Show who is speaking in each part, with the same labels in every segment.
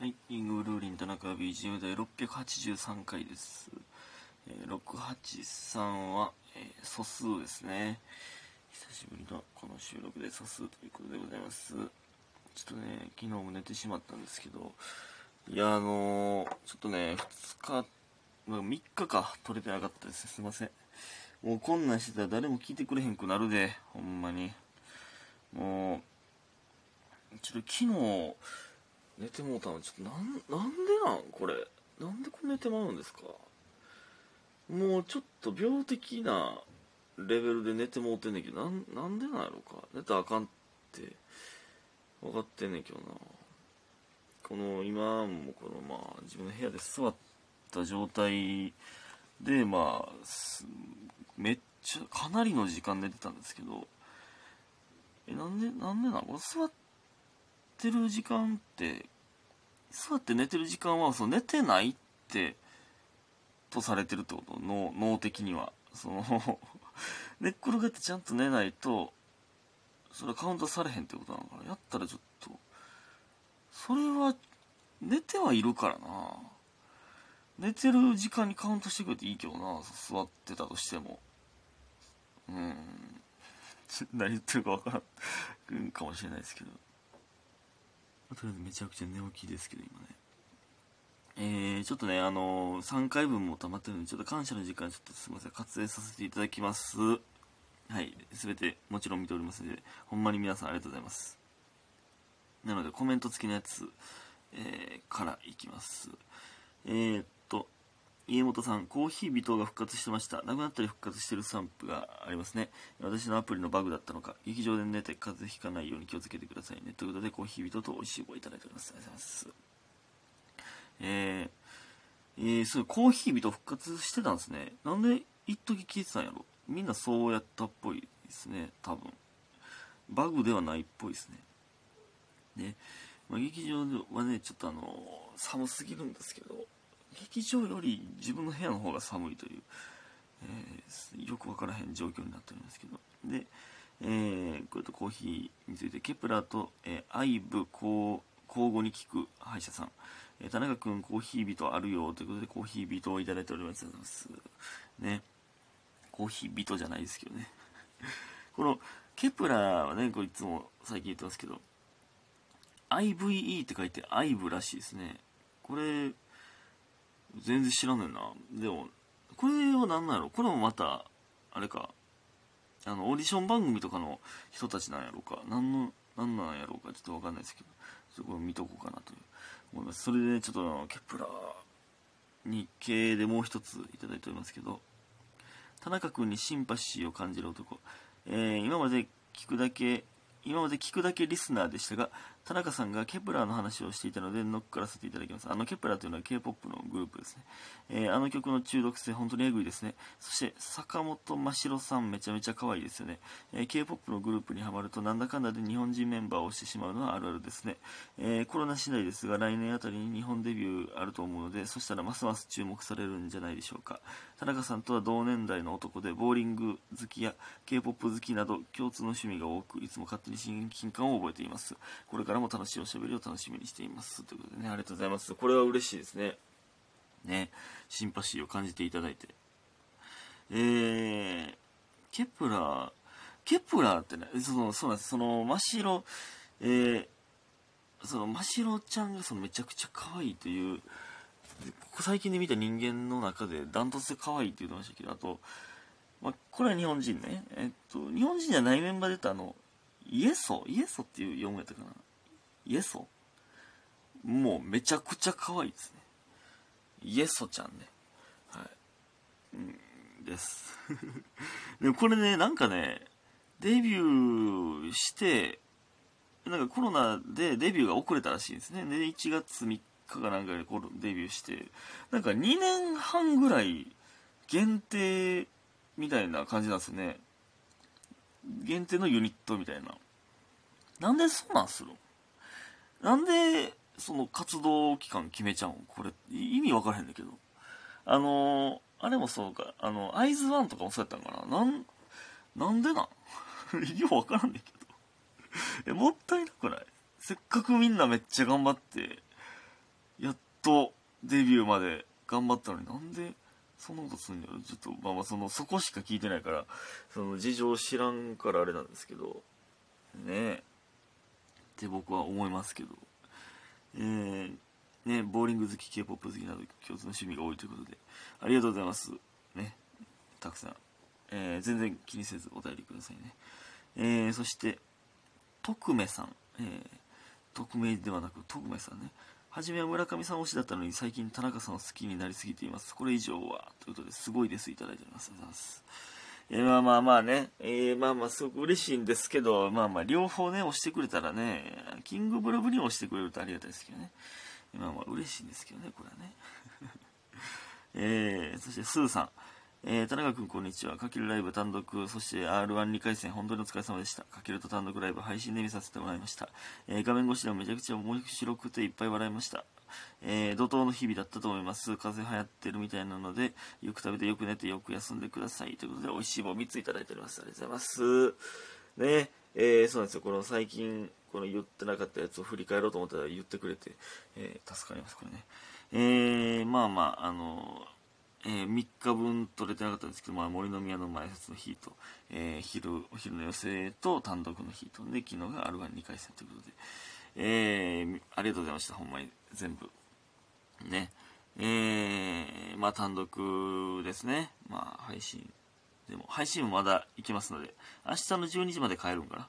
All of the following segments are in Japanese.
Speaker 1: はい、イングルーリン田中 BGM 第683回です。えー、683は、えー素数ですね。久しぶりのこの収録で素数ということでございます。ちょっとね、昨日も寝てしまったんですけど、いや、あのーちょっとね、2日、まあ、3日か、撮れてなかったです。すいません。もうこんなんしてたら誰も聞いてくれへんくなるで、ほんまに。もう、ちょっと昨日、寝てもうたのちょっとなんなんでなんこれ？なんでこれ寝てまうんですか？もうちょっと病的なレベルで寝てもうてんねんけどなんなんでなんやろか？寝たらあかんって分かってんねんけどな。この今もこのまあ自分の部屋で座った状態でまあめっちゃかなりの時間寝てたんですけど。えなんでなんでなん？これ座っててる時間って座って寝てる時間はその寝てないってとされてるってこと？脳脳的には。その 寝っ転がってちゃんと寝ないとそれはカウントされへんってことなのかな？やったらちょっとそれは寝てはいるからな。寝てる時間にカウントしてくれていいけどな座ってたとしても。うん。何言ってるか分からんかもしれないですけど。とりあえずめちゃくちゃ寝起きですけど今ね。えー、ちょっとねあのー、3回分も溜まってるのでちょっと感謝の時間ちょっとすいません。割愛させていただきます。はい。全てもちろん見ておりますのでほんまに皆さんありがとうございます。なのでコメント付きのやつ、えー、からいきます。えー、っ家元さん、コーヒー微糖が復活してました。なくなったり復活してるスタンプがありますね。私のアプリのバグだったのか、劇場で寝て風邪ひかないように気をつけてくださいね。ということで、コーヒー微糖と美味しい棒いただいております。ありがとうございます。えー、えー、そう、コーヒー微糖復活してたんですね。なんで、一時消えてたんやろみんなそうやったっぽいですね、多分。バグではないっぽいですね。で、まあ、劇場はね、ちょっとあの、寒すぎるんですけど、劇場より自分の部屋の方が寒いという、えーよく分からへん状況になっておりますけど。で、えーこれとコーヒーについてケプラーと、えー、アイブ交互に聞く歯医者さん、えー田中君コーヒー人あるよということでコーヒー人をいただいております。ね。コーヒー人じゃないですけどね。このケプラーはねこれいつも最近言ってますけど IVE って書いて IVE らしいですね。これ全然知らねんな。でもこれは何なんやろ？これもまたあれか。あのオーディション番組とかの人たちなんやろうか。何の何なんやろうか。ちょっと分かんないですけど。ちょっとこれ見とこうかなと思います。それで、ね、ちょっとケプラー日経でもう一ついただいておりますけど。田中君にシンパシーを感じる男、えー今まで聞くだけ今まで聞くだけリスナーでしたが田中さんがケプラーの話をしていたので乗っからせていただきます。あのケプラーというのは K-POP のグループですね、えーあの曲の中毒性本当にエグいですね。そして坂本舞白さんめちゃめちゃ可愛いですよね、えー K-POP のグループにはまるとなんだかんだで日本人メンバーを推してしまうのはあるあるですね、えーコロナ次第ですが来年あたりに日本デビューあると思うのでそしたらますます注目されるんじゃないでしょうか。田中さんとは同年代の男でボーリング好きや K-POP 好きなど共通の趣味が多くいつも勝手に親近感を覚えています。これからも楽しいおしゃべりを楽しみにしています。ということでねありがとうございます。これは嬉しいですね。ねシンパシーを感じていただいて。えー、ケプラーケプラーってねそのそうなんです。その真っ白えー、その真っ白ちゃんがそのめちゃくちゃ可愛いというここ最近で見た人間の中でダントツで可愛いって言ってましたけどあと、まあ、これは日本人ね。えっと日本人じゃないメンバーで言ったあのイエソ？イエソっていう読むやったかな。イエソもうめちゃくちゃ可愛いですね。イエソちゃんね。はい。うんです。でもこれねなんかねデビューしてなんかコロナでデビューが遅れたらしいんですね。で1月3日かなんかでデビューしてなんか2年半ぐらい限定みたいな感じなんですね。限定のユニットみたいな。なんでそうなんするなんでその活動期間決めちゃうん？これ意味分からへんだけど。あのーあれもそうか。あのアイズワンとかもそうやったんかな？なんなんでなん？よう分からんねんけど。えもったいなくない？せっかくみんなめっちゃ頑張ってやっとデビューまで頑張ったのになんでそんなことすんのよちょっとまあまあそのそこしか聞いてないからその事情知らんからあれなんですけど。ねえ。って僕は思いますけど。えー、ねボーリング好き k p o p 好きなど共通の趣味が多いということで。ありがとうございます。ねたくさん、えー、全然気にせずお便りくださいね。えー、そして徳目さん、えー、匿名ではなく徳目さんね。初めは村上さん推しだったのに最近田中さんを好きになりすぎています。これ以上はということですごいです。いただいております。ありがとうございます。えー、まあまあまあね、えー、まあまあすごく嬉しいんですけど、まあまあ両方ね、押してくれたらね、キングブルブに押してくれるとありがたいですけどね。まあまあ嬉しいんですけどね、これはね。えー、そしてスーさん。えー、田中君こんにちは。かけるライブ単独、そして R12 回戦、本当にお疲れ様でした。かけると単独ライブ配信で見させてもらいました。えー、画面越しでもめちゃくちゃ面白くていっぱい笑いました。えー、怒涛の日々だったと思います。風邪流行ってるみたいなので、よく食べてよく寝てよく休んでください。ということで、美味しい棒3ついただいております。ありがとうございます。ね、えー、そうなんですよ。この最近、この言ってなかったやつを振り返ろうと思ったら言ってくれて、えー、助かります、これね。えー、まあまあ、あのえー、3日分取れてなかったんですけど、まあ、森の宮の前説の日と、えー、昼、お昼の寄せと単独の日と、で、昨日が R12 回戦ということで、えー、ありがとうございました、ほんまに、全部。ね。えー、まあ、単独ですね。まあ、配信。でも、配信もまだ行きますので、明日の12時まで帰るんかな。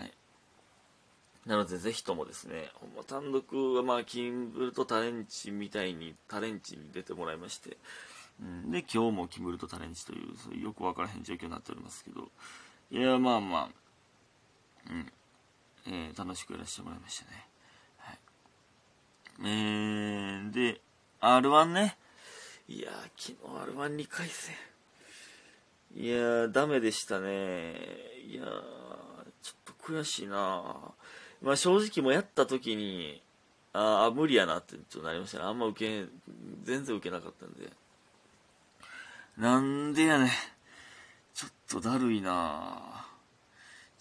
Speaker 1: はい。なので、ぜひともですね、ほんま単独は、まあ、キンブルとタレンチみたいに、タレンチに出てもらいまして、うん、で、今日もキムルとタレンチという、そういうよくわからへん状況になっておりますけど、いや、まあまあ、うん、えー、楽しくやらせてもらいましたね。はい。えー、で、R1 ね。いやー昨日 R12 回戦。いやーダメでしたね。いやーちょっと悔しいなまあ正直もやった時に、ああ、無理やなってちょっとなりましたね。あんま受け、全然受けなかったんで。なんでやねちょっとだるいな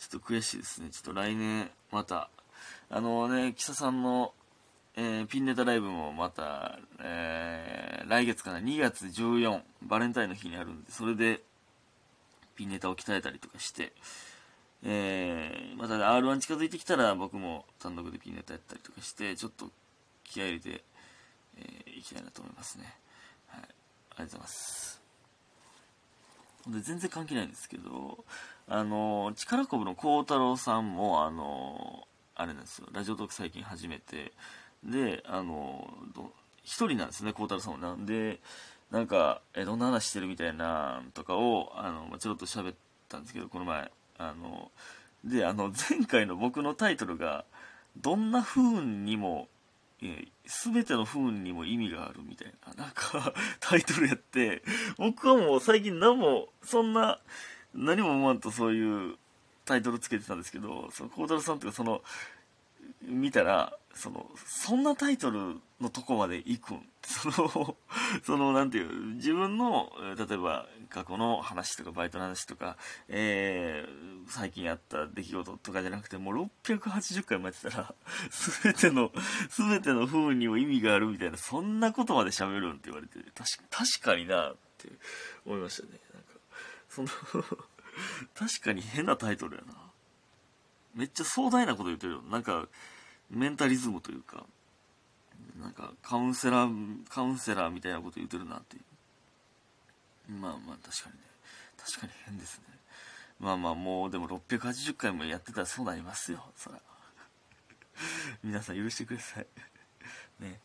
Speaker 1: ちょっと悔しいですね。ちょっと来年、また、あのね、キサさんの、えー、ピンネタライブもまた、えー、来月かな、2月14、バレンタインの日にあるんで、それで、ピンネタを鍛えたりとかして、えー、また R1 近づいてきたら僕も単独でピンネタやったりとかして、ちょっと気合入れて、えー、いきたいなと思いますね。はい。ありがとうございます。で全然関係ないんですけど、あの、力こぶの孝太郎さんも、あの、あれなんですよ、ラジオトーク最近始めて、で、あの、一人なんですね、孝太郎さんも。なんで、なんか、え、どんな話してるみたいなとかを、あの、ちょろっと喋ったんですけど、この前、あの、で、あの、前回の僕のタイトルが、どんな風にもえー、全ての不運にも意味があるみたいな、なんか タイトルやって、僕はもう最近何も、そんな、何も思わんとそういうタイトルつけてたんですけど、その、孝太郎さんとか、その、見たら、その、そんなタイトルのとこまで行くん？その、その、なんていう、自分の、例えば、過去の話とか、バイトの話とか、えー、最近あった出来事とかじゃなくて、もう680回もやってたら、すべての、すべての不運にも意味があるみたいな、そんなことまで喋るんって言われて、確か確かになって思いましたね。なんか、その確かに変なタイトルやな。めっちゃ壮大なこと言ってるよ。なんか、メンタリズムというか、なんかカウンセラー、カウンセラーみたいなこと言ってるなっていう。まあまあ確かにね。確かに変ですね。まあまあもうでも680回もやってたらそうなりますよ。そら。皆さん許してください。ね。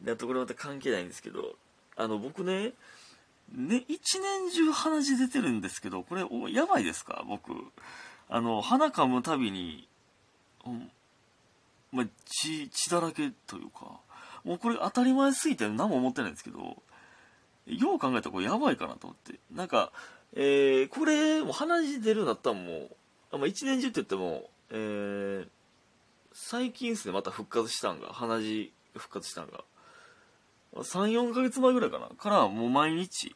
Speaker 1: で、あとこれまた関係ないんですけど、あの僕ね、ね、一年中鼻血出てるんですけど、これ、おやばいですか僕。あの、鼻かむたびに、まあ、血、血だらけというか、もうこれ当たり前すぎて何も思ってないんですけど、よう考えたらこれやばいかなと思って。なんか、えー、これ、もう鼻血出るようになったんもう、まあ、一年中って言っても、えー、最近ですね、また復活したんが、鼻血復活したんが。3、4ヶ月前ぐらいかな。からもう毎日、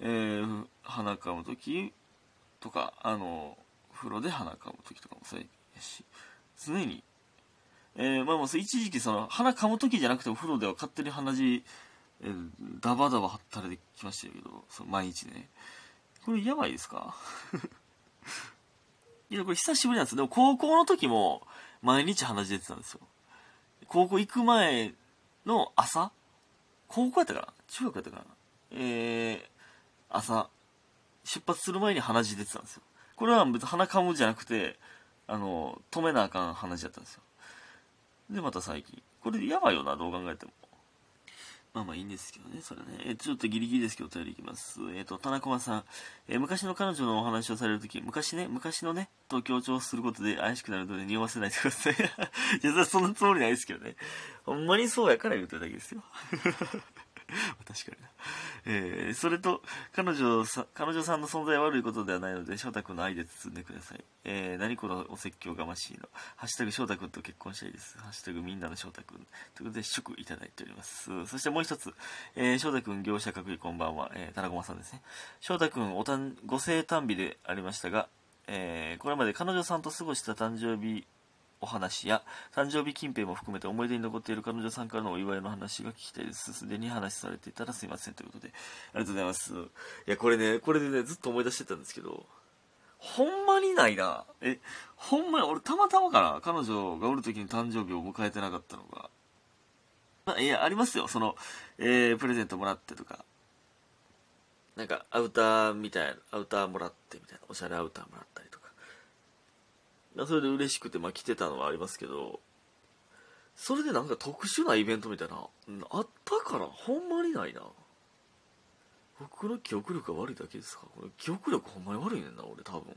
Speaker 1: えー、鼻かむときとか、あの、風呂で鼻かむときとかもそうやし、常にえー、まあもう一時期その鼻噛む時じゃなくてお風呂では勝手に鼻血、えー、ダバダバはったれてきましたけどその毎日ね。これやばいですか？いやこれ久しぶりなんですでも高校の時も毎日鼻血出てたんですよ。高校行く前の朝高校やったかな？中学やったかな？えー、朝出発する前に鼻血出てたんですよ。これは別に鼻かむじゃなくてあの止めなあかん話だったんですよ。でまた最近これやばいよなどう考えてもまあまあいいんですけどね、それね。えちょっとギリギリですけど、お便りいきます。えっ、ー、と、田中さん、えー、昔の彼女のお話をされるとき、昔ね、昔のね、と強調することで怪しくなるので匂わせないでください。いや、そんなつもりないですけどね。ほんまにそうやから言ってるだけですよ。確かにな。えー、それと、彼女さ、彼女さんの存在は悪いことではないので、翔太君の愛で包んでください。えー、何このお説教がましいの。ハッシュタグ翔太君と結婚したいです。ハッシュタグみんなの翔太君。ということで、祝いただいております。そしてもう一つ、えー、翔太君業者各位こんばんは。えー、田中さんですね。翔太君、おたん、ご生誕日でありましたが、えー、これまで彼女さんと過ごした誕生日お話や、誕生日近辺も含めて思い出に残っている彼女さんからのお祝いの話が聞きたいです。すでに話されていたらすいません。ということで、ありがとうございます。いや、これね、これでね、ずっと思い出してたんですけど、ほんまにないな。え、ほんまに、俺たまたまかな彼女がおる時に誕生日を迎えてなかったのが。まいや、ありますよ。その、えー、プレゼントもらってとか。なんか、アウターみたいな、アウターもらってみたいな、おしゃれアウターもらったり。それで嬉しくて、まあ、来てたのはありますけど、それでなんか特殊なイベントみたいな、あったからほんまにないな。僕の記憶力が悪いだけですか？これ記憶力ほんまに悪いねんな、俺多分。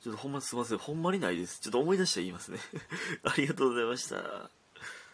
Speaker 1: ちょっとほんますいません。ほんまにないです。ちょっと思い出して言いますね。ありがとうございました。